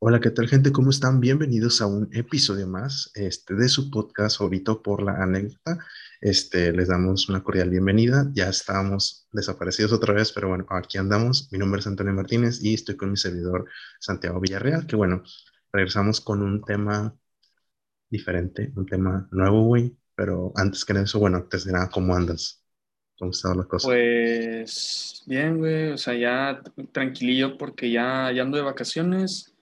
Hola, ¿qué tal gente? ¿Cómo están? Bienvenidos a un episodio más este, de su podcast favorito por la anécdota. Este, les damos una cordial bienvenida. Ya estábamos desaparecidos otra vez, pero bueno, aquí andamos. Mi nombre es Antonio Martínez y estoy con mi servidor Santiago Villarreal, que bueno, regresamos con un tema diferente, un tema nuevo, güey. Pero antes que eso, bueno, antes de nada, ¿cómo andas? ¿Cómo están las cosas? Pues bien, güey, o sea, ya tranquilillo porque ya, ya ando de vacaciones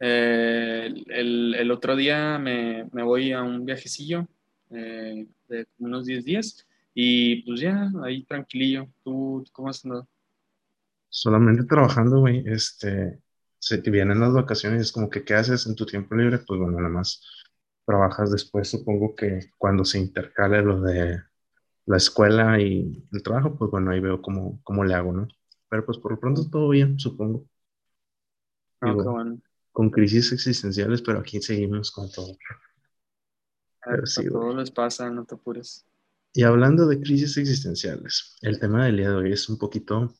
eh, el, el, otro día me, me, voy a un viajecillo eh, de unos 10 días y pues ya, ahí tranquilillo. ¿Tú cómo has andado? Solamente trabajando, güey. Este, se te vienen las vacaciones, es como que ¿qué haces en tu tiempo libre? Pues bueno, nada más trabajas después, supongo que cuando se intercale lo de la escuela y el trabajo, pues bueno, ahí veo cómo, cómo le hago, ¿no? Pero pues por lo pronto todo bien, supongo. Ah, bueno con crisis existenciales, pero aquí seguimos con todo. Pero sí, todo les pasa, no te apures. Y hablando de crisis existenciales, el tema del día de hoy es un poquito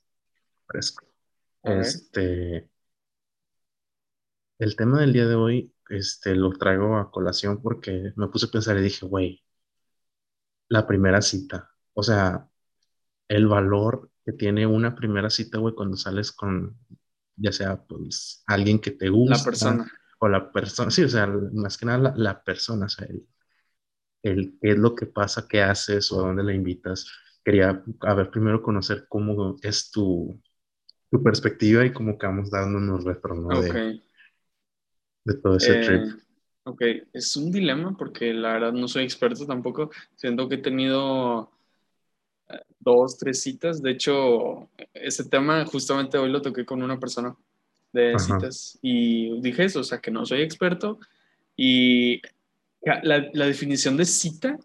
fresco. Este, el tema del día de hoy, este, lo traigo a colación porque me puse a pensar y dije, güey, la primera cita, o sea, el valor que tiene una primera cita, güey, cuando sales con ya sea pues alguien que te gusta. La persona. O la persona, sí, o sea, más que nada la, persona, o sea, el, qué es lo que pasa, qué haces o a dónde la invitas. Quería, a ver, primero conocer cómo es tu, tu perspectiva y cómo que vamos dándonos retorno de, de, todo ese eh, trip. Ok, es un dilema porque la verdad no soy experto tampoco. Siento que he tenido dos, tres citas. De hecho, ese tema justamente hoy lo toqué con una persona de citas y dije eso, o sea, que no soy experto y la, la definición de cita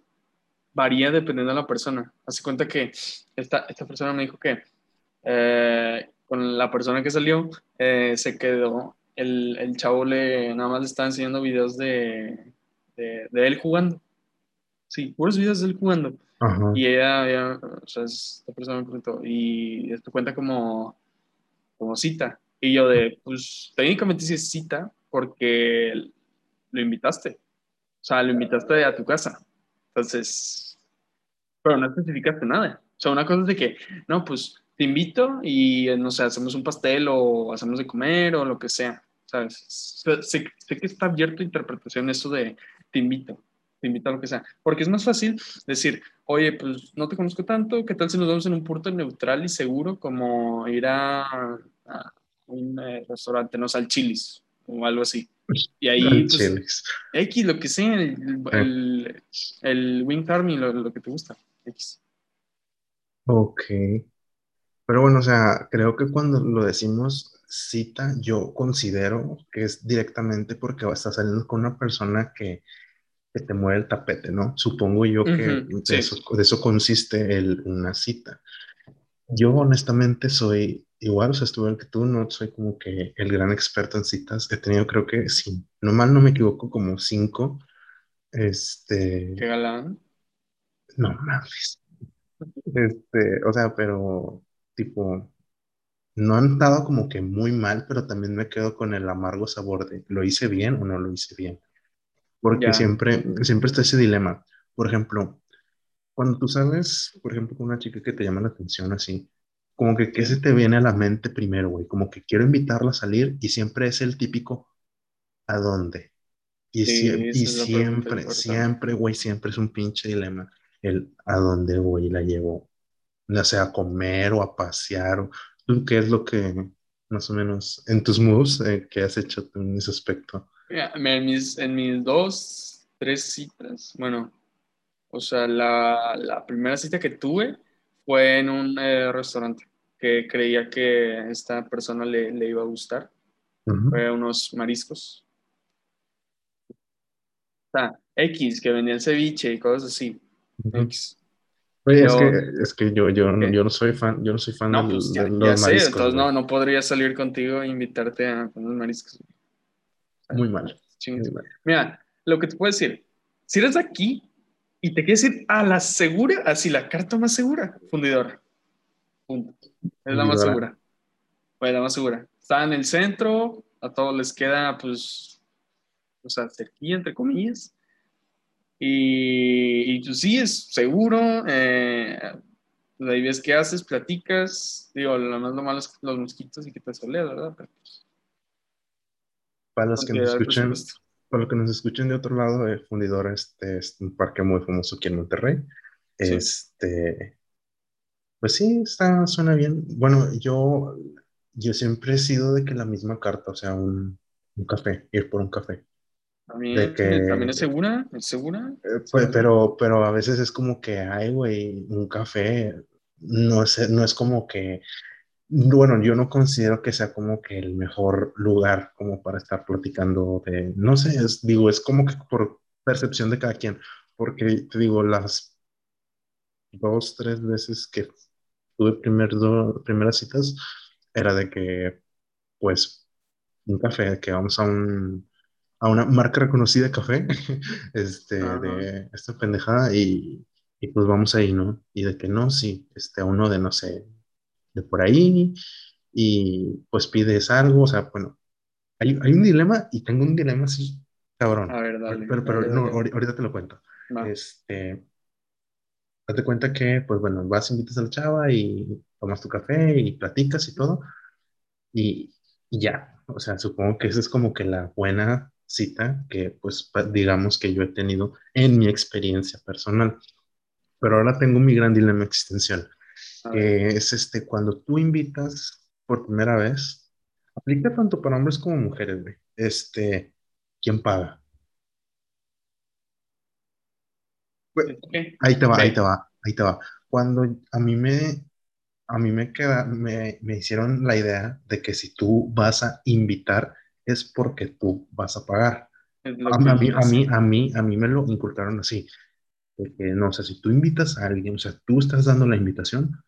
varía dependiendo de la persona. Hace cuenta que esta, esta persona me dijo que eh, con la persona que salió eh, se quedó, el, el, chavo le nada más le estaba enseñando videos de, de, de él jugando. Sí, puros videos de él jugando. Y ella, o sea, esta persona me preguntó, y esto cuenta como, como cita. Y yo de, pues técnicamente sí es cita porque lo invitaste. O sea, lo invitaste a tu casa. Entonces, pero no especificaste nada. O sea, una cosa es de que, no, pues te invito y, no sé, hacemos un pastel o hacemos de comer o lo que sea. ¿Sabes? Sé, sé que está abierto a interpretación eso de te invito te invito a lo que sea. Porque es más fácil decir, oye, pues no te conozco tanto, ¿qué tal si nos vemos en un puerto neutral y seguro como ir a, un eh, restaurante, no al Chilis o algo así? Y ahí, pues, X, lo que sea, el, el, el Wing Army, lo, lo, que te gusta, X. Ok. Pero bueno, o sea, creo que cuando lo decimos cita, yo considero que es directamente porque vas a saliendo con una persona que que te mueve el tapete, ¿no? Supongo yo que de, eso, consiste el, una cita. Yo honestamente soy igual, o sea, estuve el que tú, no soy como que el gran experto en citas. He tenido, creo que, sí, no mal no me equivoco, como cinco. Este. ¿Qué galán? No mames. Este, o sea, pero tipo, no han estado como que muy mal, pero también me quedo con el amargo sabor de, ¿lo hice bien o no lo hice bien? Porque siempre, siempre está ese dilema. Por ejemplo, cuando tú sales, por ejemplo, con una chica que te llama la atención así, como que qué se te viene a la mente primero, güey, como que quiero invitarla a salir y siempre es el típico ¿a dónde? Y, siempre, siempre, güey, siempre es un pinche dilema el ¿a dónde voy? La llevo, ya sea a comer o a pasear, o, ¿qué es lo que más o menos en tus moves eh, que has hecho en ese aspecto? En, mis, en mis dos, tres citas, bueno, o sea, la, la primera cita que tuve fue en un eh, restaurante que creía que esta persona le, le iba a gustar. Fue unos mariscos. O sea, X, que venía el ceviche y cosas así. X. Oye, es, que, es que yo, yo, yo, no soy fan, yo no soy fan de, pues los mariscos. entonces no, no podría salir contigo e invitarte a unos mariscos. Muy mal. Mira, lo que te puedo decir, si eres de aquí y te quieres ir a la segura, así la carta más segura, fundidora. Punto. Es la más segura. Pues la más segura. Está en el centro, a todos les queda, pues, o sea, cerquilla, entre comillas. Y, y tú sí, es seguro. Eh, ahí ves qué haces, platicas. Digo, lo más lo malo es los mosquitos y que te soleas, ¿verdad? Pero, pues, Para los que nos presupuesto. para los que nos escuchen de otro lado, eh, Fundidora este, es un parque muy famoso aquí en Monterrey. Sí. Este, pues sí, está, suena bien. Bueno, yo, yo siempre he sido de que la misma carta, o sea, un, un café, ir por un café. También, que, también es segura, es segura. eh, pues, pero, pero a veces es como que, ay, güey, un café, no es, no es como que, bueno, yo no considero que sea como que el mejor lugar como para estar platicando de, no sé, es, digo, es como que por percepción de cada quien, porque te digo, las dos, tres veces que tuve primer do- primeras citas, era de que, pues, un café, que vamos a un, a una marca reconocida de café, este, de esta pendejada, y, y pues vamos ahí, ¿no? Y de que no, sí, este, a uno de, no sé, de por ahí, y pues pides algo, o sea, bueno, hay, hay un dilema, y tengo un dilema así, cabrón, A ver, dale, pero, pero dale, no, dale. ahori- ahorita te lo cuento. Va. Este, Date cuenta que, pues bueno, vas, invitas a la chava y tomas tu café y platicas y todo, y, y ya. O sea, supongo que esa es como que la buena cita que, pues, digamos que yo he tenido en mi experiencia personal. Pero ahora tengo mi gran dilema existencial. Que es este, cuando tú invitas por primera vez, aplica tanto para hombres como mujeres, güey. Este, ¿quién paga? Güey, ¿Qué? Ahí te va, ahí ¿Qué? te va, ahí te va. Cuando a mí me, a mí me queda, me, me hicieron la idea de que si tú vas a invitar es porque tú vas a pagar. A, mí, a sé. mí, a mí, a mí me lo inculcaron así, de que no, o sea, si tú invitas a alguien, o sea, tú estás dando la invitación,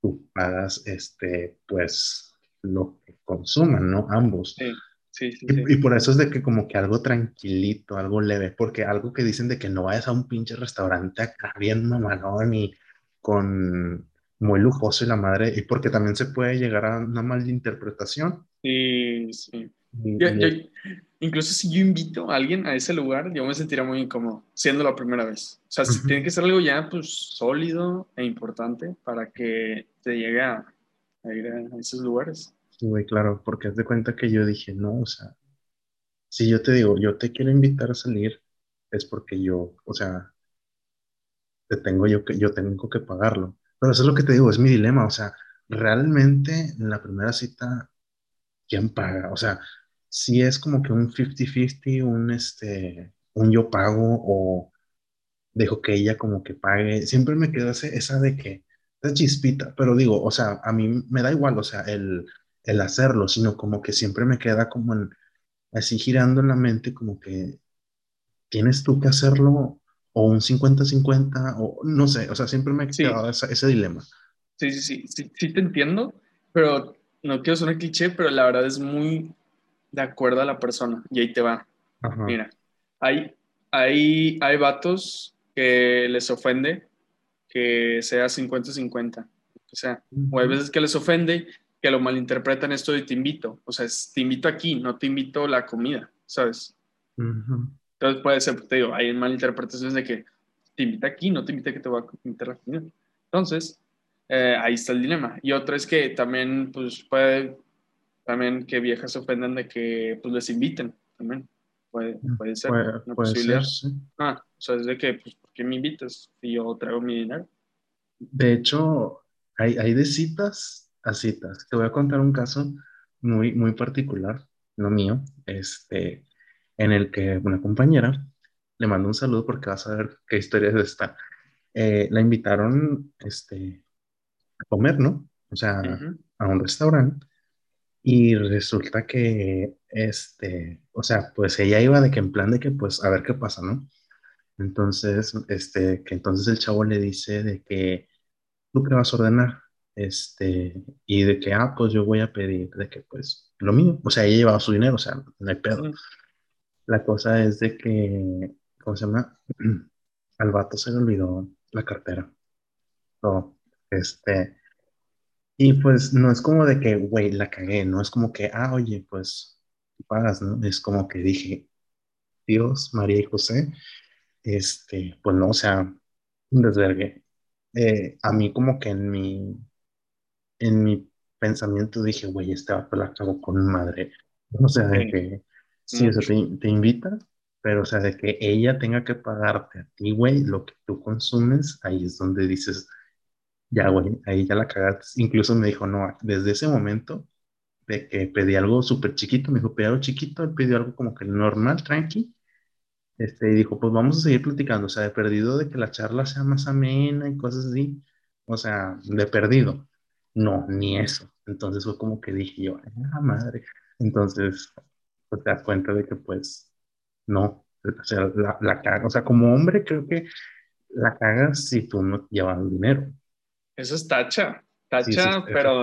tú pagas, este, pues, lo que consuman, ¿no? Ambos. Sí, sí, sí, Y, sí. y por eso es de que como que algo tranquilito, algo leve, porque algo que dicen de que no vayas a un pinche restaurante acá bien mamalón y con muy lujoso y la madre, y porque también se puede llegar a una malinterpretación. Sí, sí. Yo- yo- incluso si yo invito a alguien a ese lugar, yo me sentiría muy incómodo, siendo la primera vez. O sea, si tiene que ser algo ya, pues, sólido e importante para que te llegue a, a ir a esos lugares. sí, güey, claro, porque haz de cuenta que yo dije, no, o sea, si yo te digo, yo te quiero invitar a salir, es porque yo, o sea, te tengo yo que, yo tengo que pagarlo. Pero eso es lo que te digo, es mi dilema, o sea, realmente en la primera cita quién paga. O sea, si es como que un 50-50, un, este, un yo pago o dejo que ella como que pague. Siempre me queda ese- esa de que, esa chispita, pero digo, o sea, a mí me da igual, o sea, el, el hacerlo, sino como que siempre me queda como en- así girando en la mente, como que tienes tú que hacerlo o un 50-50 o no sé, o sea, siempre me ha Sí, quedado esa- ese dilema. sí, sí, sí, sí, sí te entiendo, pero no quiero sonar cliché, pero la verdad es muy de acuerdo a la persona. Y ahí te va. Ajá. Mira, hay, hay, hay vatos que les ofende que sea 50-50. O sea, o hay veces que les ofende que lo malinterpretan esto de te invito. O sea, es, te invito aquí, no te invito la comida, ¿sabes? Ujú. Entonces puede ser, te digo, hay malinterpretaciones de que te invita aquí, no te invita que te voy a invitar la comida. Entonces, eh, ahí está el dilema. Y otra es que también, pues, puede, también que viejas se ofendan de que, pues, les inviten, también. Puede, puede ser Puede, una puede posibilidad. ser, sí. Ah, o sea, es de que, pues, ¿por qué me invitas si yo traigo mi dinero? De hecho, hay, hay de citas a citas. Te voy a contar un caso muy, muy particular, no mío, este, en el que una compañera le mando un saludo porque vas a ver qué historia es esta. Eh, la invitaron este, a comer, ¿no? O sea, Ujú. a un restaurante. Y resulta que, este, o sea, pues ella iba de que en plan de que, pues, a ver qué pasa, ¿no? Entonces, este, que entonces el chavo le dice de que, ¿tú qué vas a ordenar? Este, y de que, ah, pues yo voy a pedir de que, pues, lo mío. O sea, ella llevaba su dinero, o sea, no hay pedo. La cosa es de que, ¿cómo se llama? Al vato se le olvidó la cartera. No, este, y pues no es como de que, güey, la cagué, no es como que, ah, oye, pues pagas, ¿no? Es como que dije, Dios, María y José, este, pues no, o sea, un desvergue. Eh, a mí como que en mi, en mi pensamiento dije, güey, este va la cago con madre. O sea, de que, sí, o sea, mucho. te, te invita, pero o sea, de que ella tenga que pagarte a ti, güey, lo que tú consumes, ahí es donde dices, ya, güey, ahí ya la cagaste. Incluso me dijo, no, desde ese momento de que pedí algo súper chiquito, me dijo, pedí algo chiquito, él pidió algo como que normal, tranqui, este, y dijo, pues vamos a seguir platicando, o sea, de perdido de que la charla sea más amena y cosas así, o sea, de perdido. No, ni eso. Entonces fue como que dije yo, "Ay, la madre. Entonces, pues te das cuenta de que pues no, o sea, la, la caga, o sea, como hombre creo que la cagas si tú no llevas dinero. Eso es tacha, Sí, eso, tacha, pero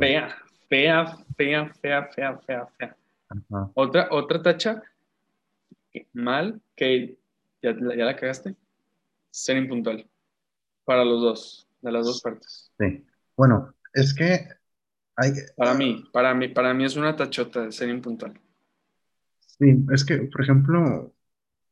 fea, fea, fea, fea, fea, fea, fea. Ajá. Otra, otra tacha mal, que ya, la- ya la cagaste, ser impuntual. Para los dos, de las dos partes. Sí. Bueno, es que hay, Para mí, para mí, para mí es una tachota de ser impuntual. sí, es que, por ejemplo,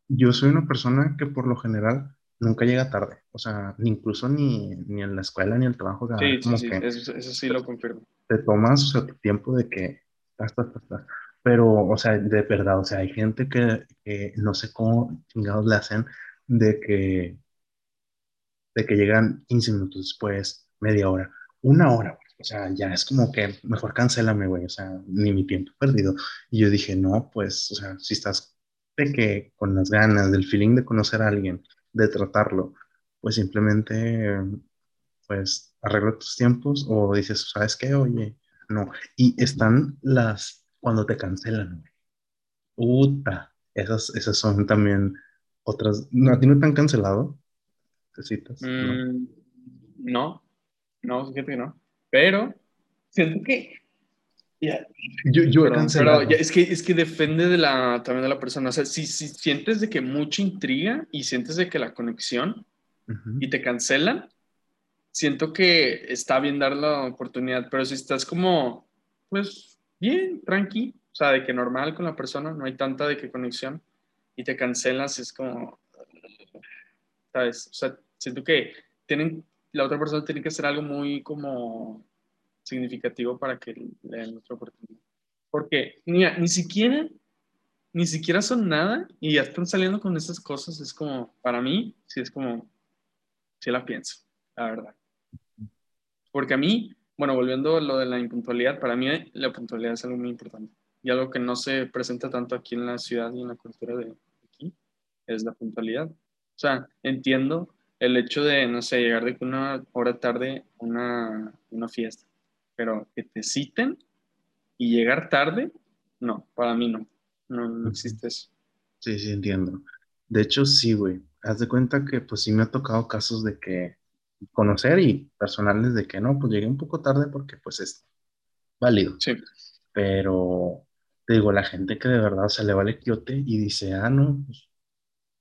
Yo soy una persona que por lo general nunca llega tarde, o sea, ni incluso ni, ni en la escuela ni en el trabajo, o sea, Sí, sí, como sí, que eso, eso sí lo confirmo. te tomas, o sea, tu tiempo de que estás, estás, estás. Pero, o sea, de verdad, o sea, hay gente que, que no sé cómo chingados le hacen de que, de que llegan 15 minutos después, media hora, una hora, güey. O sea, ya es como que mejor cancélame, güey, o sea, ni mi tiempo perdido. Y yo dije, no, pues, o sea, si estás de que con las ganas, del feeling de conocer a alguien, de tratarlo, pues simplemente, pues, arregla tus tiempos o dices, ¿sabes qué? Oye, no. Y están las, cuando te cancelan. Puta, esas, esas son también otras. ¿No, ¿A ti no te han cancelado? ¿Te citas? No. Mm, no, no, fíjate que no. Pero siento que. Yo, yo cancelado. pero ya, es que es que depende de la, también de la persona. O sea, si, si sientes de que mucha intriga y sientes de que la conexión Ujú. y te cancelan, siento que está bien dar la oportunidad. Pero si estás como, pues, bien, tranqui, o sea, de que normal con la persona, no hay tanta de que conexión y te cancelas, es como, ¿sabes? O sea, siento que tienen, la otra persona tiene que hacer algo muy como significativo para que le den otra oportunidad. Porque ni, ni siquiera, ni siquiera son nada y ya están saliendo con esas cosas. Es como, para mí, sí es como, sí la pienso, la verdad. Porque a mí, bueno, volviendo a lo de la impuntualidad, para mí la puntualidad es algo muy importante. Y algo que no se presenta tanto aquí en la ciudad y en la cultura de aquí es la puntualidad. O sea, entiendo el hecho de, no sé, llegar de una hora tarde a una, una fiesta, pero que te citen y llegar tarde, no, para mí no. No, no existe eso. Sí, sí, entiendo. De hecho, sí, güey. Haz de cuenta que pues sí me ha tocado casos de que conocer y personales de que no, pues llegué un poco tarde porque pues es válido. Sí, Pero te digo, la gente que de verdad se le vale quiote y dice, ah, no, pues,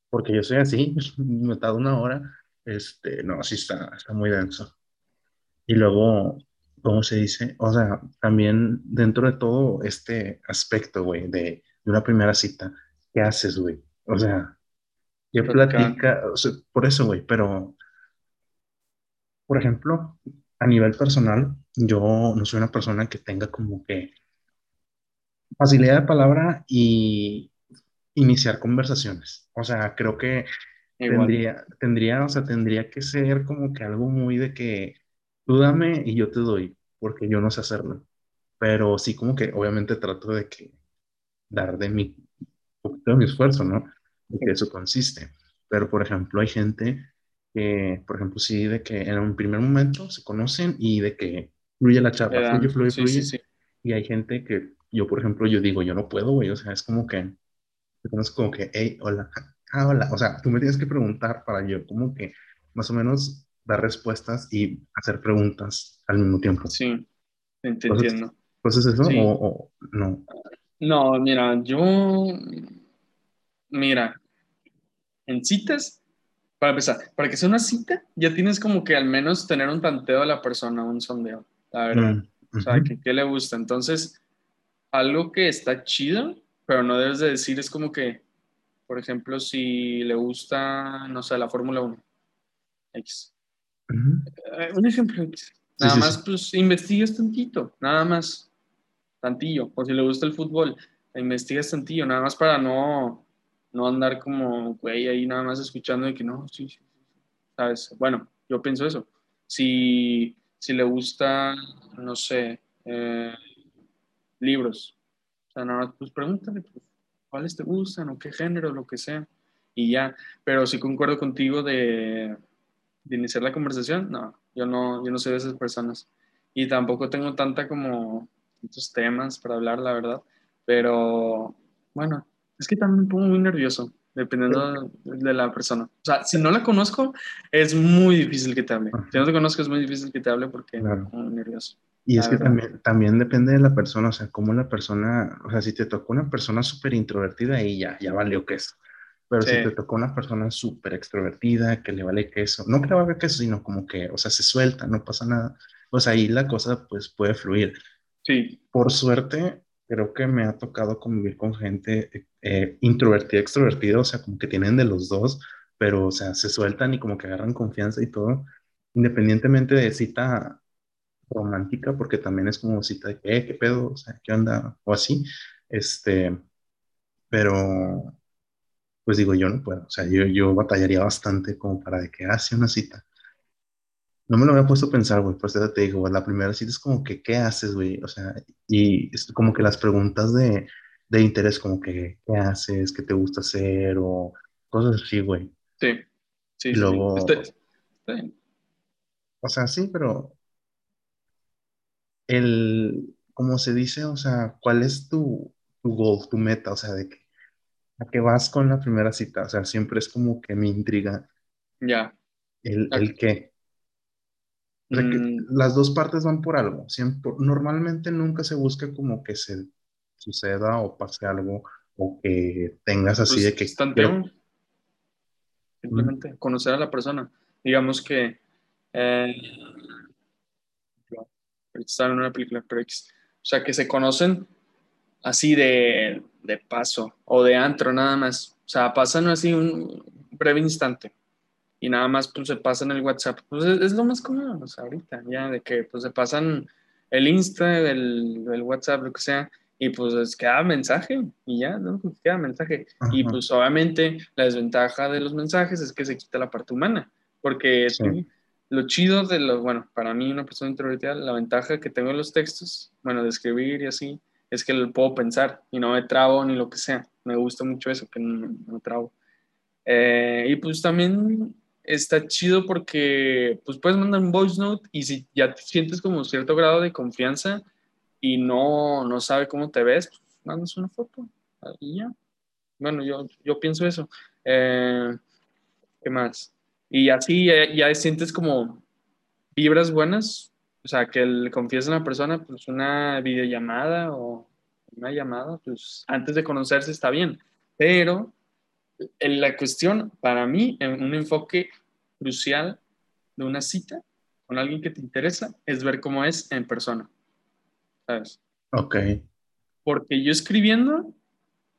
porque yo soy así, me tardo una hora, este, no, sí está, está muy denso. Y luego, ¿cómo se dice? O sea, también dentro de todo este aspecto, güey, de, de una primera cita, ¿qué haces, güey? O sea, ¿qué platica? O sea, por eso, güey, pero, por ejemplo, a nivel personal, yo no soy una persona que tenga como que facilidad de palabra y iniciar conversaciones. O sea, creo que Igual. tendría, tendría, o sea, tendría que ser como que algo muy de que tú dame y yo te doy, porque yo no sé hacerlo. Pero sí como que obviamente trato de que dar de mi, poquito de mi esfuerzo, ¿no? De que eso consiste. Pero, por ejemplo, hay gente que, por ejemplo, sí, de que en un primer momento se conocen y de que fluye la charla, fluye, fluye, sí, fluye. sí. Y hay gente que yo, por ejemplo, yo digo, yo no puedo, güey. O sea, es como que, conozco como que, hey, hola, ah, hola. O sea, tú me tienes que preguntar para yo, como que, más o menos, dar respuestas y hacer preguntas al mismo tiempo. Sí, te, entiendo. ¿Entonces eso Sí. o, o no? No, mira, yo, mira, en citas, para empezar, para que sea una cita, ya tienes como que al menos tener un tanteo de la persona, un sondeo, la verdad. Mm, O sea, que qué le gusta. Entonces, algo que está chido pero no debes de decir, es como que, por ejemplo, si le gusta, no sé, la Fórmula 1. X. Eh, un ejemplo. Nada más, pues investigas tantito, nada más. Tantillo. O si le gusta el fútbol, investigas tantillo, nada más para no, no andar como, güey, ahí nada más escuchando de que no, sí, sí, ¿sabes? Bueno, yo pienso eso. Si, si le gusta, no sé, eh, libros, o sea, nada más, pues pregúntale, pues, cuáles te gustan o qué género, lo que sea, y ya. Pero sí concuerdo contigo de, de iniciar la conversación, no, yo no, yo no soy de esas personas. Y tampoco tengo tanta como muchos temas para hablar, la verdad. Pero bueno, es que también me pongo muy nervioso, dependiendo de la persona. O sea, si no la conozco, es muy difícil que te hable. Si no te conozco, es muy difícil que te hable porque me pongo muy nervioso. Y es que también, también depende de la persona, o sea, cómo la persona, o sea, si te tocó una persona súper introvertida, y ya, ya valió queso. Pero si te tocó una persona súper extrovertida, que le vale queso, no que le valga queso, sino como que, o sea, se suelta, no pasa nada, pues ahí la cosa pues puede fluir. Sí. Por suerte, creo que me ha tocado convivir con gente eh, introvertida, extrovertida, o sea, como que tienen de los dos, pero, o sea, se sueltan y como que agarran confianza y todo, independientemente de cita romántica, porque también es como cita de, eh, ¿qué pedo? O sea, ¿qué onda? O así, este, pero, pues digo, yo no puedo, o sea, yo, yo batallaría bastante como para de que hace una cita no me lo había puesto a pensar, güey, pues ya te digo, la primera cita es como que, ¿qué haces, güey? O sea, y es como que las preguntas de, de interés, como que, ¿qué haces? ¿Qué te gusta hacer? O cosas así, güey. Sí, sí, y luego, O sea, sí, pero el, como se dice, o sea, ¿cuál es tu, tu goal, tu meta? O sea, de que, ¿a qué vas con la primera cita? O sea, siempre es como que me intriga. Ya. El, el qué. Mm. las dos partes van por algo. Siempre, normalmente nunca se busca como que se suceda o pase algo o que tengas así de que... Simplemente conocer a la persona. Digamos que... Eh, en una película, pero o sea, que se conocen así de, de paso o de antro nada más. O sea, pasan así un breve instante y nada más pues se pasan el WhatsApp. Pues es, lo más común, o sea, ahorita, ya de que pues se pasan el Insta, el, el WhatsApp, lo que sea, y pues queda mensaje y ya, ¿no? Pues queda mensaje. Y pues obviamente la desventaja de los mensajes es que se quita la parte humana, porque lo chido de lo, bueno, para mí una persona introvertida, la ventaja que tengo en los textos, bueno, de escribir y así, es que lo puedo pensar y no me trabo ni lo que sea. Me gusta mucho eso, que no, me trabo. Eh, y pues también está chido porque pues puedes mandar un voice note y si ya te sientes como cierto grado de confianza y no, no sabe cómo te ves, pues mandas una foto y ya. Bueno, yo, yo pienso eso. Eh, ¿Qué más? Y así ya, sientes como vibras buenas, o sea, que le confíes en la persona, pues una videollamada o una llamada, pues antes de conocerse está bien, pero la cuestión, para mí, en un enfoque crucial de una cita con alguien que te interesa es ver cómo es en persona. ¿Sabes? Ok. Porque yo escribiendo,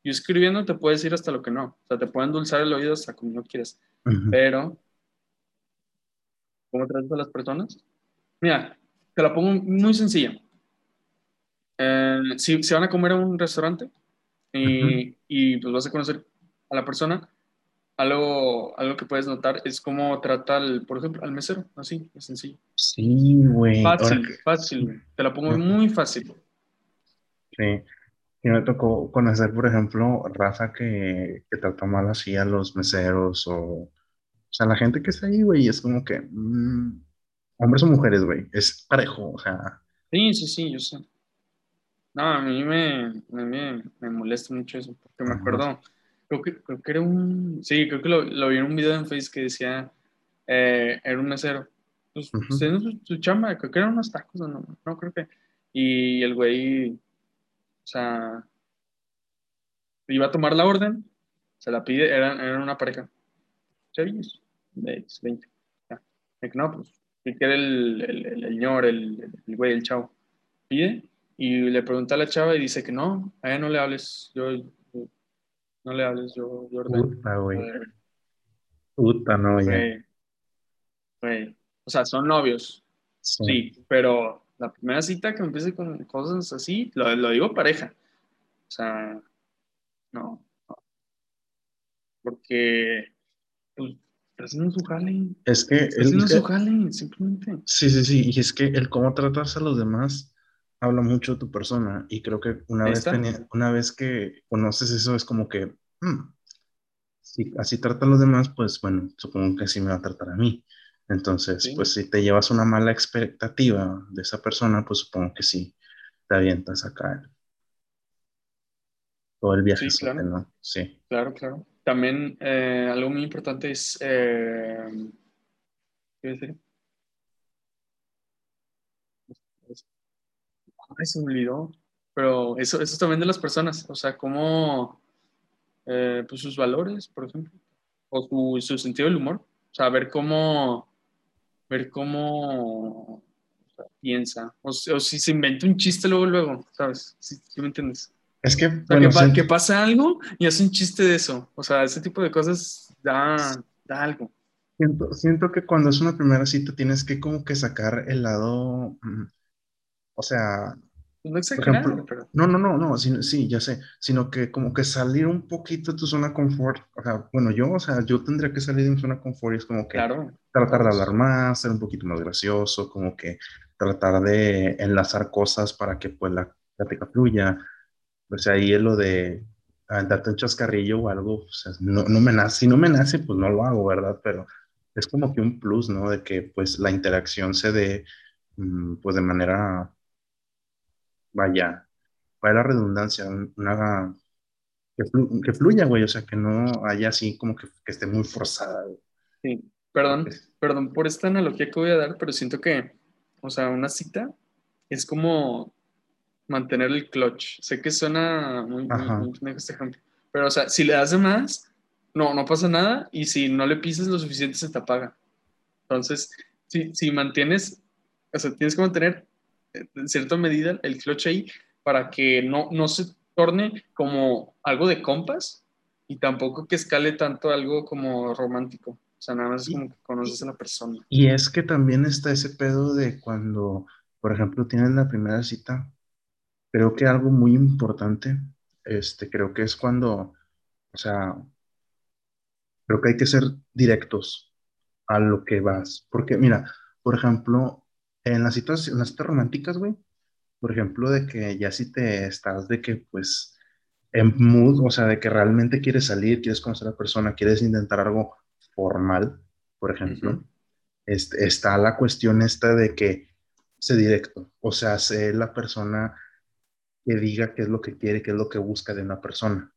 yo escribiendo te puedes decir hasta lo que no. O sea, te puede endulzar el oído hasta como no quieras. Pero, ¿cómo tratas a las personas? Mira, te la pongo muy sencilla. Eh, si, se van a comer a un restaurante y, y pues vas a conocer a la persona, algo, algo que puedes notar es cómo trata, al, por ejemplo, al mesero, así, es sencillo. Sí, güey. Fácil, fácil, te la pongo muy fácil. Sí. Y me tocó conocer, por ejemplo, raza que, que trata mal así a los meseros o, o sea, la gente que está ahí, güey, es como que, mm, hombres o mujeres, güey, es parejo, o sea. Sí, sí, sí, yo sé. No, a mí me, me, me molesta mucho eso, porque me acuerdo Creo que, creo que era un. Sí, creo que lo, lo, vi en un video en Facebook que decía. Eh, era un mesero. Pues, uh su, chamba, creo que eran unos tacos, no, no creo que. Y el güey. O sea. Iba a tomar la orden, se la pide, eran, eran una pareja. Chavillos, de 20. Ya. No, pues, que era el, el, el, señor, el, el, güey, el chavo. Pide Y le pregunta a la chava y dice que no, a ella no le hables, yo, no le hables, yo, yo ordeno. Puta, güey. Puta, no, ya. O sea, son novios, sí. pero la primera cita que empiece con cosas así, lo, lo digo pareja. O sea, no, no. Porque pues, haciendo su jale. Es que. haciendo su jale, simplemente. Sí, sí, sí. Y es que el cómo tratas a los demás habla mucho de tu persona. Y creo que una, vez, una vez que conoces eso, es como que. Hmm, si así trata a los demás, pues bueno, supongo que así me va a tratar a mí. Entonces, pues si te llevas una mala expectativa de esa persona, pues supongo que sí, te avientas acá todo el viaje. Sí, claro. ¿no? Sí. Claro, claro. También eh, algo muy importante es, eh, ¿qué decir? Ay, se me olvidó. Pero eso, eso también de las personas, o sea, cómo, eh, pues sus valores, por ejemplo, o su, sentido del humor, o sea, ver cómo, ver cómo piensa, o, si se inventa un chiste luego, luego, ¿sabes? ¿Sí, me entiendes? Es que, que, pasa algo y hace un chiste de eso. O sea, ese tipo de cosas da, da algo. Siento, siento, que cuando es una primera cita tienes que como que sacar el lado, mm, o sea, no exagerando, pero... No, no, no, no, sí, ya sé, sino que como que salir un poquito de tu zona confort, o sea, bueno, yo, o sea, yo tendría que salir de mi zona confort y es como que tratar de hablar más, ser un poquito más gracioso, como que tratar de enlazar cosas para que pues la plática fluya, o sea, ahí es lo de darte un chascarrillo o algo, o sea, no, no me nace, si no me nace, pues no lo hago, ¿verdad? Pero es como que un plus, ¿no? De que pues la interacción se dé, mm, pues de manera vaya, para la redundancia, una, que, fluya, güey, o sea, que no haya así como que, esté muy forzada. Sí, perdón, perdón por esta analogía que voy a dar, pero siento que, o sea, una cita es como mantener el clutch. Sé que suena muy, muy, este ejemplo, pero, o sea, si le das de más, no, no pasa nada, y si no le pisas lo suficiente, se te apaga. Entonces, si, si mantienes, o sea, tienes que mantener en cierta medida el clutch ahí para que no, no se torne como algo de compas y tampoco que escale tanto algo como romántico. O sea, nada más es como que conoces a la persona. Y es que también está ese pedo de cuando, por ejemplo, tienes la primera cita. Creo que algo muy importante, este, creo que es cuando, o sea, creo que hay que ser directos a lo que vas. Porque, mira, por ejemplo, en las citas, en las citas románticas, güey, por ejemplo, de que ya si te estás de que, pues, en mood, o sea, de que realmente quieres salir, quieres conocer a la persona, quieres intentar algo formal, por ejemplo, este, está la cuestión esta de que sé directo, o sea, sé la persona que diga qué es lo que quiere, qué es lo que busca de una persona.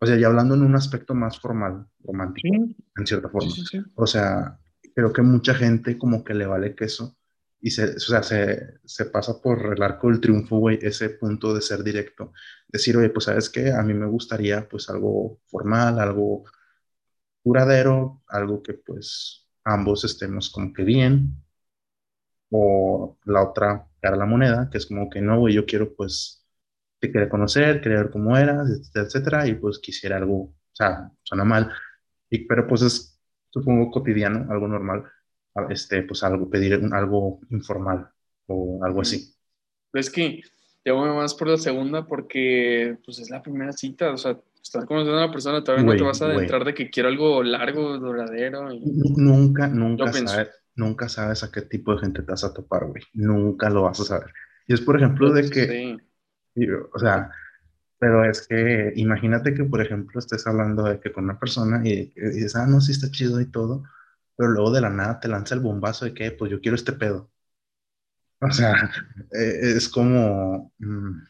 O sea, ya hablando en un aspecto más formal, romántico, en cierta forma. o sea, creo que mucha gente como que le vale queso y se, o sea, se, se, pasa por el arco del triunfo, güey, ese punto de ser directo. Decir, oye, pues sabes qué, a mí me gustaría pues algo formal, algo duradero, algo que pues ambos estemos como que bien. O la otra cara la moneda, que es como que no, güey, yo quiero pues te quería conocer, quería ver cómo eras, etcétera, etcétera, y pues quisiera algo, o sea, suena mal, y, pero pues es, supongo, cotidiano, algo normal este, pues algo, pedir algo informal o algo así. Es que te voy más por la segunda porque pues es la primera cita, o sea, estás conociendo a una persona, todavía no te vas a adentrar de que quiero algo largo, duradero. Y... Nunca, nunca sabes, nunca sabes a qué tipo de gente te vas a topar, güey. Nunca lo vas a saber. Y es por ejemplo de que, o sea, pero es que imagínate que, por ejemplo, estés hablando de que con una persona y, y dices, ah, no, sí está chido y todo, pero luego de la nada te lanza el bombazo de que, pues yo quiero este pedo. O sea, eh, es como mm,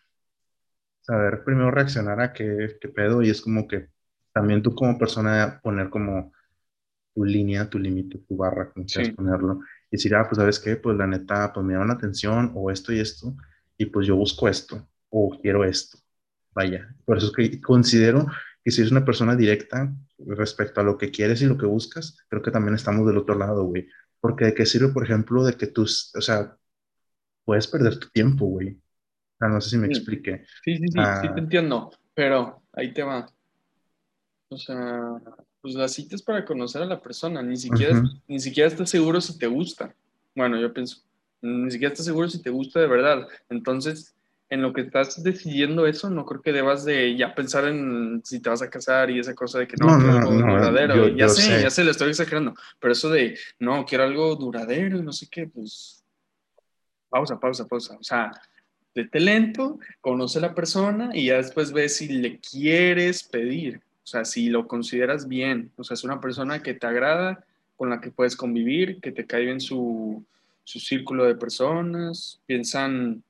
saber primero reaccionar a qué, qué, pedo y es como que también tú como persona poner como tu línea, tu límite, tu barra, como quieras ponerlo. Y decir, ah, pues sabes qué, pues la neta, pues me llaman la atención o esto y esto, y pues yo busco esto o quiero esto. Vaya, por eso es que considero que si eres una persona directa respecto a lo que quieres y lo que buscas, creo que también estamos del otro lado, güey. Porque de qué sirve, por ejemplo, de que tú, o sea, puedes perder tu tiempo, güey. No sé si me Sí. expliqué. Sí, sí, sí, Ah, sí te entiendo, pero ahí te va. O sea, pues la cita es para conocer a la persona, ni siquiera, ujú. ni siquiera estás seguro si te gusta. Bueno, yo pienso, ni siquiera estás seguro si te gusta de verdad. Entonces, en lo que estás decidiendo eso, no creo que debas de ya pensar en si te vas a casar y esa cosa de que no, No, quiero no, algo no, duradero. yo, ya yo sé, ya sé. sé, le estoy exagerando, pero eso de, no, quiero algo duradero y no sé qué, pues pausa, pausa, pausa. O sea, vete lento, conoce a la persona y ya después ves si le quieres pedir. O sea, si lo consideras bien. O sea, es una persona que te agrada, con la que puedes convivir, que te cae bien su, su círculo de personas, piensan,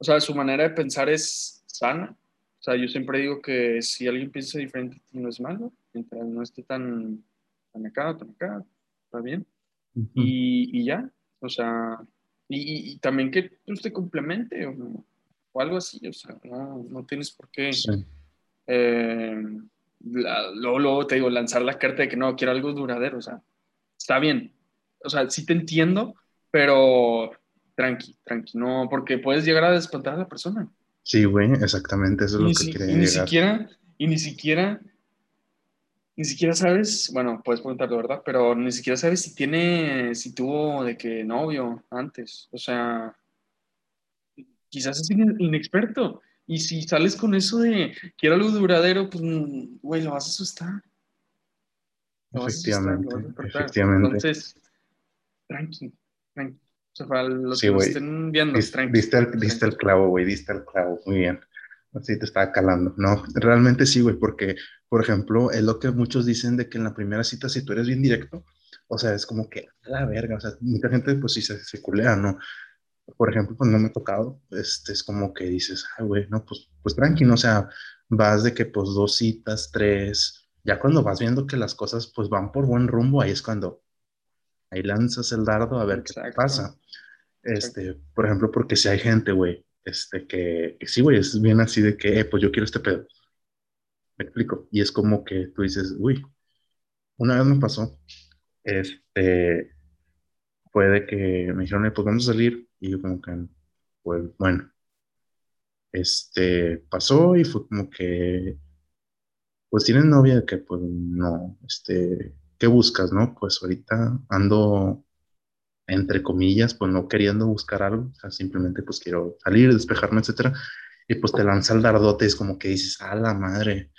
o sea, su manera de pensar es sana. O sea, yo siempre digo que si alguien piensa diferente a ti no es malo, mientras no esté tan, tan acá, tan acá, está bien Ujú. y, y ya, o sea, y, y- también que pues, te complemente o, o algo así, o sea, no, no tienes por qué, Sí, eh, la- luego, luego te digo, lanzar la carta de que no, quiero algo duradero, o sea, está bien, o sea, sí te entiendo, pero tranqui, tranqui, no, porque puedes llegar a desespantar a la persona, sí, güey, exactamente, eso es y lo que si- quería y ni llegar. siquiera, y ni siquiera Ni siquiera sabes, bueno, puedes preguntarlo, ¿verdad? Pero ni siquiera sabes si tiene, si tuvo de que novio antes. O sea, quizás es in- inexperto. Y si sales con eso de quiero algo duradero, pues, güey, lo vas a asustar. Lo vas a asustar, lo Efectivamente, vas a efectivamente. Entonces, tranqui, tranqui. O sea, para los Sí, que nos güey, estén viendo, dis- tranqui, diste el, diste el clavo, güey, diste el clavo, muy bien. Así te estaba calando. No, realmente sí, güey, porque, por ejemplo, es lo que muchos dicen de que en la primera cita, si tú eres bien directo, o sea, es como que, a la verga, o sea, mucha gente, pues sí, se, se culea, ¿no? Por ejemplo, cuando me ha tocado, este, es como que dices, ay, güey, no, pues, pues tranquilo, o sea, vas de que, pues, dos citas, tres, ya cuando vas viendo que las cosas, pues, van por buen rumbo, ahí es cuando, ahí lanzas el dardo a ver qué Exacto, pasa. exacto. Este, por ejemplo, porque si hay gente, güey, este, que, que sí, güey, es bien así de que, eh, pues yo quiero este pedo, me explico. Y es como que tú dices, uy, una vez me pasó, este, fue de que me dijeron, eh, pues vamos a salir, y yo como que, pues bueno, este, pasó y fue como que, pues tienes novia, que pues no, este, ¿qué buscas, no? Pues ahorita ando, entre comillas, pues no queriendo buscar algo, o sea, simplemente pues quiero salir, despejarme, etcétera. Y pues te lanza el dardote, como que dices, a la madre,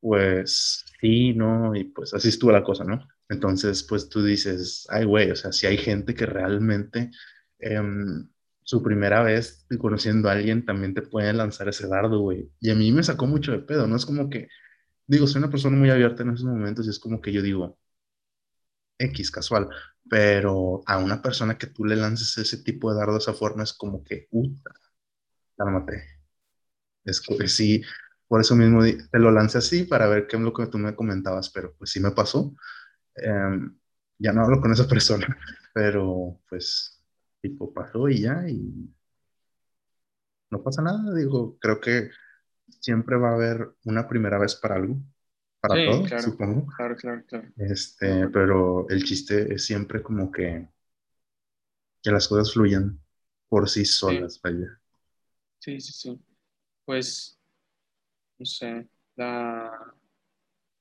pues sí, no, y pues así estuvo la cosa, ¿no? Entonces, pues tú dices, ay, güey, o sea, si hay gente que realmente em, su primera vez conociendo a alguien también te puede lanzar ese dardo, güey. Y a mí me sacó mucho de pedo, ¿no? Es como que, digo, soy una persona muy abierta en esos momentos y es como que yo digo, X, casual, pero a una persona que tú le lances ese tipo de dardo de esa forma es como que, puta, cálmate. Es que sí, por eso mismo te lo lancé así para ver qué es lo que tú me comentabas, pero pues sí me pasó. Em, ya no hablo con esa persona, pero pues tipo pasó y ya, y no pasa nada. Digo, creo que siempre va a haber una primera vez para algo, para Sí, todo, claro, supongo. claro, claro, claro. Este, pero el chiste es siempre como que, que las cosas fluyan por sí Sí, solas, vaya. sí, sí, sí. Pues, no sé, la,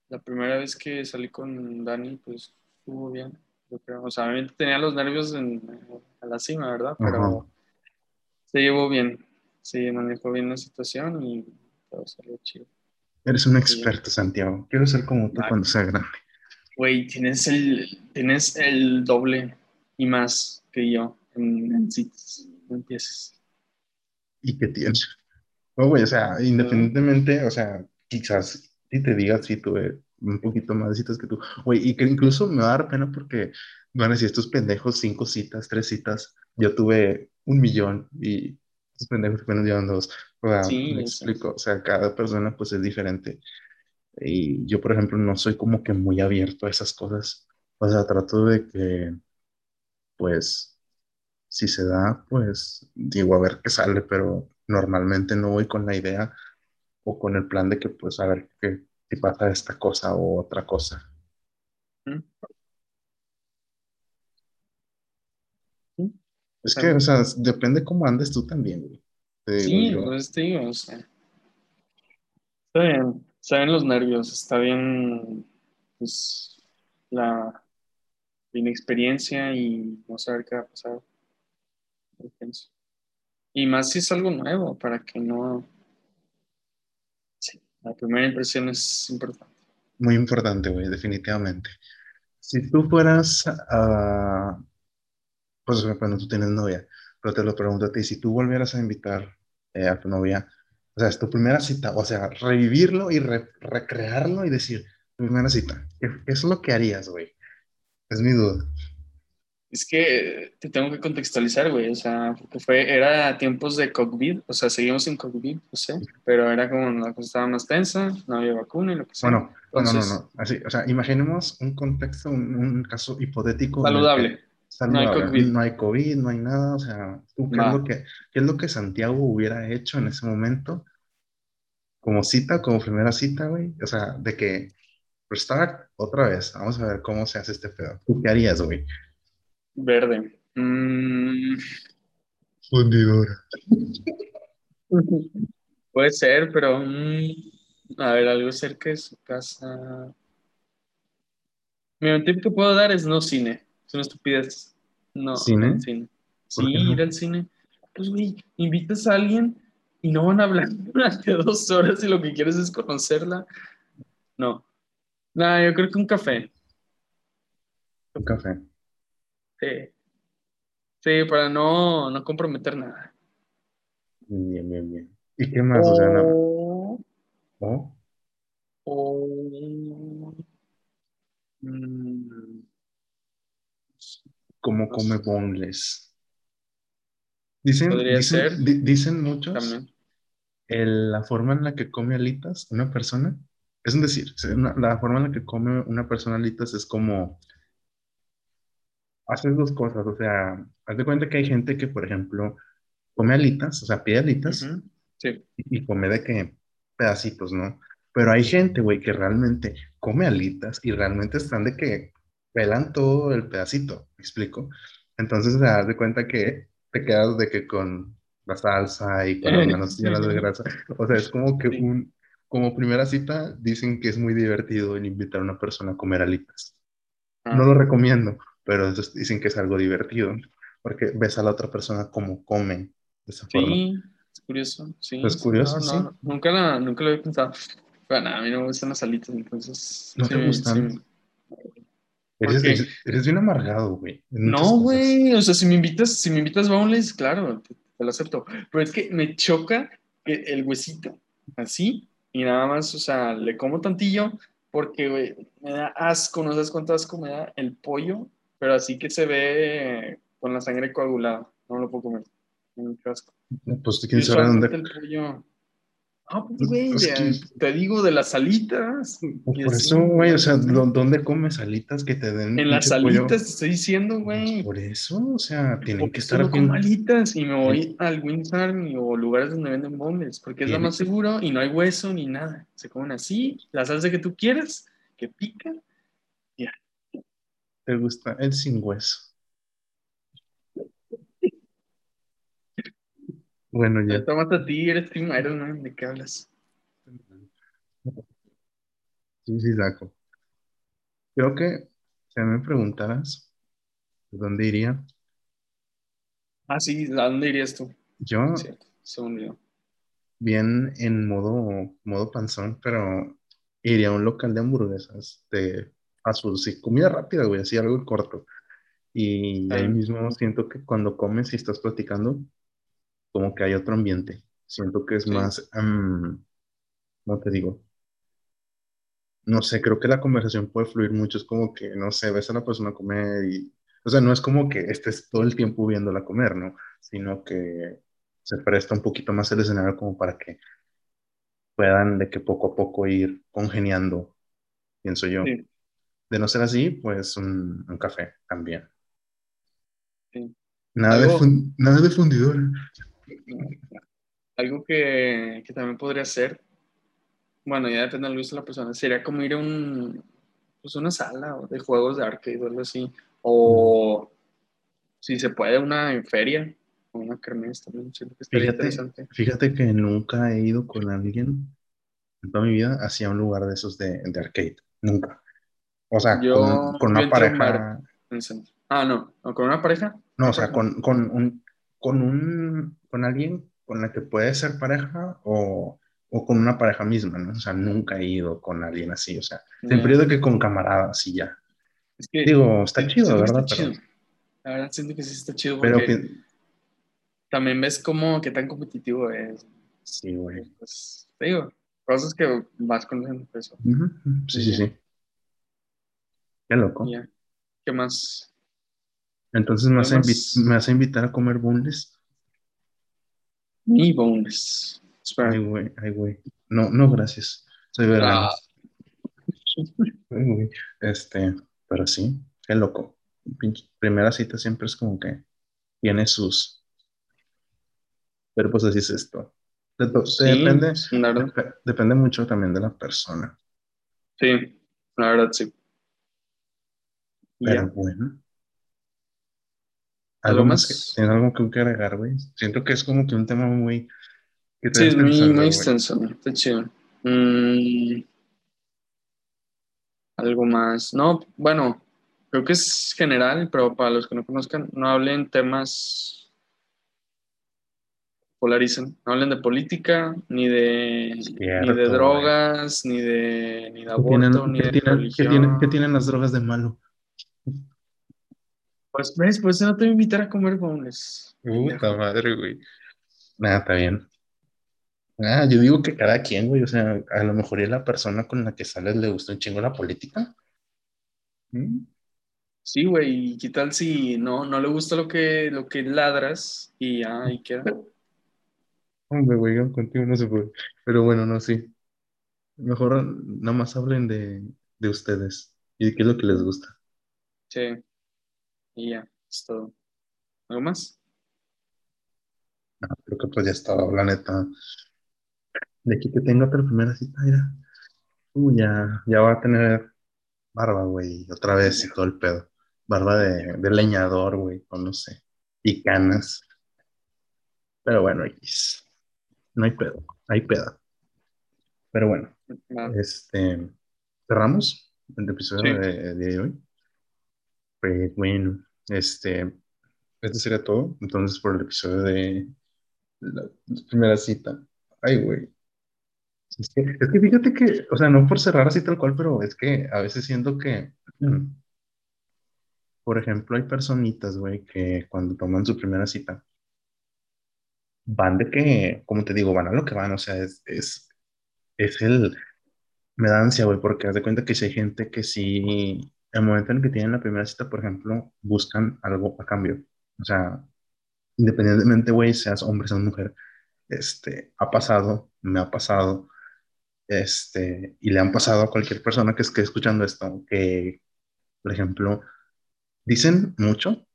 la primera vez que salí con Dani, pues estuvo bien, yo creo. O sea, obviamente tenía los nervios en, a la cima, ¿verdad? Ajá. Pero se llevó bien, se manejó bien la situación y todo salió chido. Eres un experto, Santiago. Quiero ser como tú Ay, cuando sea grande. Güey, tienes el, tienes el doble y más que yo en, en citas. No empieces. ¿Y qué tienes? No, güey, o sea, independientemente, o sea, quizás si te digas si tuve un poquito más de citas que tú, güey, y que incluso me va a dar pena porque a decir estos pendejos cinco citas, tres citas, yo tuve un millón y estos pendejos apenas llevan dos, o sea, Sí, explico, o sea, cada persona pues es diferente y yo, por ejemplo, no soy como que muy abierto a esas cosas, o sea, trato de que, pues, si se da, pues, digo, a ver qué sale, pero normalmente no voy con la idea o con el plan de que, pues, a ver qué, si pasa esta cosa o otra cosa. ¿Mm? ¿Sí? Es que, o sea, depende cómo andes tú también, güey. Sí, pues te digo, o sea. Está bien, está bien los nervios, está bien, pues, la inexperiencia y no saber qué va a pasar. Y más si es algo nuevo, para que no... Sí, la primera impresión es importante. Muy importante, güey, definitivamente. Si tú fueras a... pues bueno, tú tienes novia, pero te lo pregunto a ti, si tú volvieras a invitar eh, a tu novia, o sea, es tu primera cita, o sea, revivirlo y recrearlo y decir, tu primera cita, ¿qué, ¿qué es lo que harías, güey? Es mi duda. Es que te tengo que contextualizar, güey, o sea, porque fue, era tiempos de COVID, o sea, seguimos en COVID, no sé, pero era como la cosa estaba más tensa, no había vacuna y lo que sea. Bueno, no, no, no, así, o sea, imaginemos un contexto, un, caso hipotético. Saludable. No, hay COVID. no hay COVID, no hay nada, o sea, ¿qué, es lo que, ¿qué es lo que Santiago hubiera hecho en ese momento? Como cita, como primera cita, güey, o sea, de que, restart, otra vez, vamos a ver cómo se hace este pedo. ¿Tú qué harías, güey? Verde. Mm. Fundidora. Puede ser, pero mm, a ver, algo cerca de su casa. Mi un tip que puedo dar es no cine. Es una estupidez. No, ¿Cine? cine. Sí, ir al cine. Pues, güey, invitas a alguien y no van a hablar durante dos horas y lo que quieres es conocerla. No. Nada, yo creo que un café. Un café. Sí. Sí, para no, no comprometer nada. Bien, bien, bien. ¿Y qué más? O sea, O, ¿Oh? o, mm, ¿Cómo come boneless? Dicen, dicen, ser. di- dicen muchos el- la forma en la que come alitas una persona, es decir, una- la forma en la que come una persona alitas es como haces dos cosas, o sea, haz de cuenta que hay gente que, por ejemplo, come alitas, o sea, pide alitas Ujú, Sí. y, y come de que pedacitos, ¿no? Pero hay gente, güey, que realmente come alitas y realmente están de que pelan todo el pedacito, ¿me explico? Entonces, te das de cuenta que te quedas de que con la salsa y con las manos llenas de grasa. O sea, es como que Sí. un, como primera cita, dicen que es muy divertido el invitar a una persona a comer alitas. Ah, No lo recomiendo, pero dicen que es algo divertido, porque ves a la otra persona como come de esa forma. Sí, es curioso. Sí, Es curioso, no, sí. no, nunca, la- nunca lo había pensado. Nada, a mí no me gustan las alitas, entonces. ¿No sí, te gustan? sí. Eres, qué? eres, eres bien amargado, güey. No, güey, o sea, si me invitas, si me invitas boneless, claro, te, te lo acepto. Pero es que me choca el huesito, así, y nada más, o sea, le como tantillo porque, güey, me da asco, no sabes cuánto asco me da el pollo, pero así que se ve con la sangre coagulada, no lo puedo comer. Me da mucho asco. Pues quién sabe dónde. el pollo. Ah, pues, güey, Es ya, que- te digo de las alitas. Pues por así, eso, güey, o sea, sí. ¿dó- ¿dónde comes alitas que te den En las pollo? alitas te estoy diciendo, güey. Por eso, o sea, tienen que estar como alitas y me voy al Wings Army o lugares donde venden boneless porque es lo más seguro y no hay hueso ni nada. Se comen así, la salsa que tú quieras, que pica. Te gusta el sin hueso. Bueno, Te ya. tomas a ti, eres Team Iron Man, ¿de qué hablas? Sí, sí, saco. Creo que si me preguntaras de dónde iría, Ah, sí, ¿a dónde irías tú? yo Sí, según yo. bien en modo, modo panzón, pero iría a un local de hamburguesas de azul, sí, comida rápida, güey, así algo corto. Y ahí Ah. mismo siento que cuando comes y estás platicando, como que hay otro ambiente. Siento que es Sí. más, mm, ¿cómo te digo? No sé, creo que la conversación puede fluir mucho. Es como que, no sé, ves a la persona comer y, o sea, no es como que estés todo el tiempo viéndola comer, ¿no? Sino que se presta un poquito más el escenario como para que puedan de que poco a poco ir congeniando, pienso yo. Sí, De no ser así, pues un, un café también. sí. Nada de, nada de fundidor. Algo que, que también podría ser, bueno, ya depende del gusto de la persona, sería como ir a un, pues una sala de juegos de arcade o algo así, o si se puede, una feria, una kermés también. Siento que estaría Fíjate, interesante. fíjate que nunca he ido con alguien en toda mi vida hacia un lugar de esos de, de arcade. Nunca. O sea, Yo, con, con yo una pareja. en el centro. Ah, no, ¿no? ¿Con una pareja? No, ¿Una o sea, con, con un, con un, con alguien con la que puede ser pareja o, o con una pareja misma, ¿no? O sea, nunca he ido con alguien así, o sea, siempre he ido que con camaradas y ya. Es que Digo, está sí, chido, que ¿verdad? está Pero, chido. La verdad siento que sí está chido pero porque pi- también ves cómo qué tan competitivo es. sí, güey. Pues, te digo, cosas que vas conociendo eso. Ujú, ujú, Sí, sí, Ya. sí. Qué loco. Y ya. ¿Qué más? Entonces me vas, a invi- Además- me vas a invitar a comer boneless. Mi bonus. Espera. Ay, güey, ay, güey. No, no, gracias. Soy vegano. Ah. Ay, güey. Este, pero sí, qué loco. Primera cita siempre es como que tiene sus. Pero pues así es esto. Sí, depende, dep- depende mucho también de la persona. Sí, la verdad sí. Pero bueno. ¿Algo ¿Algo más? que- ¿Tienes algo que agregar, güey? Siento que es como que un tema muy. que te Sí, es muy, muy extenso. Está chido. Mm, algo más. No, bueno, creo que es general, pero para los que no conozcan, no hablen temas polarizan. No hablen de política, ni de, ni de drogas, ni de, ni de ¿Qué tienen, aborto, ni de tienen- qué religión. tienen- qué tienen las drogas de malo? Pues, ¿ves? Pues no te voy a invitar a comer boneless. Puta madre, güey. Nada, está bien. Ah, yo digo que cada quien, güey, o sea, a lo mejor a la persona con la que sales le gusta un chingo la política. ¿Mm? Sí, güey, ¿y qué tal si no, no le gusta lo que, lo que ladras y ya, ahí queda? Hombre, güey, contigo no se puede. Pero bueno, no, sí. Mejor nada más hablen de, de ustedes y de qué es lo que les gusta. Sí, y ya, es todo. ¿Algo más? Ah, creo que pues ya estaba, la neta. De aquí que tenga otra primera cita, mira. Uh, ya, ya va a tener barba, güey, otra vez y todo el pedo. Barba de, de leñador, güey, o no sé. Y canas. Pero bueno, X. No hay pedo, hay pedo. Pero bueno, Va. este, cerramos el episodio Sí. de, de hoy. Pues bueno, este, este sería todo. Entonces, por el episodio de la primera cita. Ay, güey. Es que, es que fíjate que, o sea, no por cerrar así tal cual, pero es que a veces siento que, por ejemplo, hay personitas, güey, que cuando toman su primera cita, van de que, como te digo, van a lo que van, o sea, es, es, es el, me da ansia, güey, porque haz de cuenta que si hay gente que sí, el momento en el que tienen la primera cita, por ejemplo, buscan algo a cambio, o sea, independientemente, güey, seas hombre, seas mujer, este, ha pasado, me ha pasado, este, y le han pasado a cualquier persona que esté escuchando esto, que, por ejemplo, dicen mucho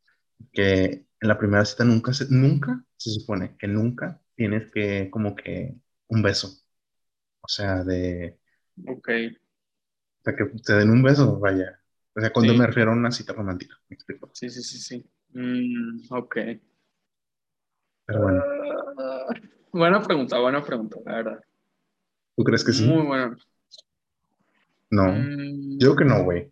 que en la primera cita nunca se, nunca se supone que nunca tienes que, como que, un beso, o sea, de, Ok, o sea, que te den un beso, vaya, o sea, cuando Sí. me refiero a una cita romántica, me explico, sí, sí, sí, sí. Mm, ok. pero bueno, buena pregunta, buena pregunta, la verdad. ¿tú crees que sí? Muy buena. No, Mm, yo creo que no, güey.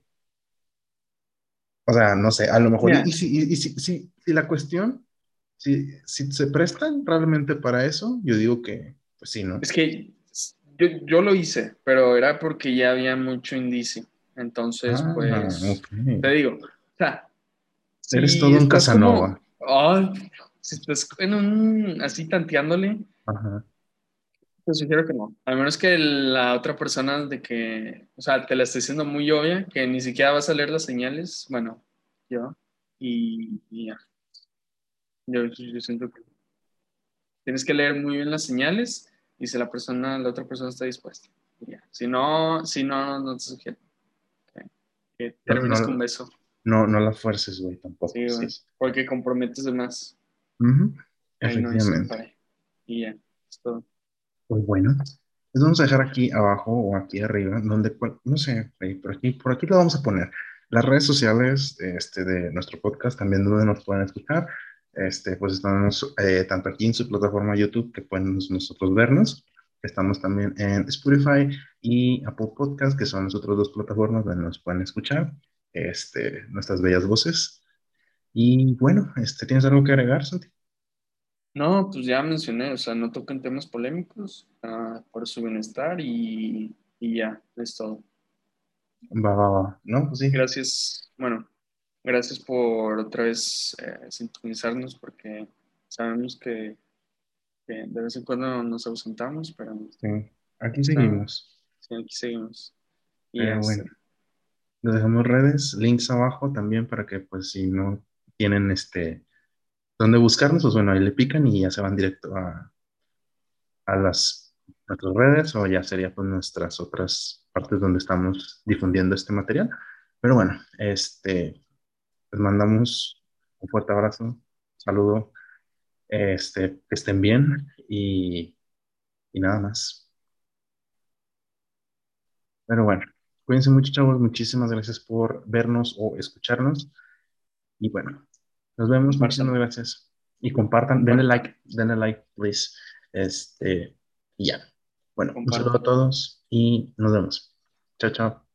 O sea, no sé, a lo mejor, y, y si, y, y si, si- si la cuestión, si, si se prestan realmente para eso, yo digo que, pues sí, ¿no? Es que yo, yo lo hice, pero era porque ya había mucho indicio. Entonces, Ah, pues, te digo, o sea, Eres si todo un Casanova. como- ay, si estás en un, así tanteándole, Ajá. te sugiero que no. A menos que la otra persona de que, o sea, te la esté diciendo muy obvia, que ni siquiera vas a leer las señales, bueno, yo, y, y ya. Yo, yo siento que tienes que leer muy bien las señales y si la persona, la otra persona está dispuesta. ya. Si no, si no, no te sugiero. Que termines no. con beso. No, no la fuerces, güey, tampoco. Sí, güey. Porque comprometes de más. No es, Efectivamente. compadre. Y ya, es todo. Pues bueno, les vamos a dejar aquí abajo o aquí arriba, donde, no sé, por aquí, por aquí lo vamos a poner. Las redes sociales este, de nuestro podcast, también donde nos pueden escuchar. Este, pues estamos eh, tanto aquí en su plataforma YouTube que pueden nosotros vernos. Estamos también en Spotify y Apple Podcast, que son las otras dos plataformas donde nos pueden escuchar este, nuestras bellas voces. Y bueno, este, ¿tienes algo que agregar, Santi? No, pues ya mencioné, o sea, no toquen temas polémicos uh, por su bienestar y, y, ya, es todo. Va, va, va. No, pues sí. Gracias, bueno, gracias por otra vez eh, sintonizarnos porque sabemos que, que, de vez en cuando nos ausentamos, pero... Sí, aquí seguimos. Sí, aquí seguimos. Y pero bueno, les dejamos redes, links abajo también para que pues si no tienen este donde buscarnos, pues bueno, ahí le pican y ya se van directo a, a las nuestras redes o ya sería pues nuestras otras partes donde estamos difundiendo este material. Pero bueno, este, les mandamos un fuerte abrazo, saludo, este, que estén bien y, y nada más. Pero bueno, cuídense mucho, chavos. Muchísimas gracias por vernos o escucharnos. Y bueno, nos vemos, muchísimas gracias. Y compartan, denle like, denle like, please. Este, y ya. Bueno, un saludo a todos y nos vemos. Chao, chao.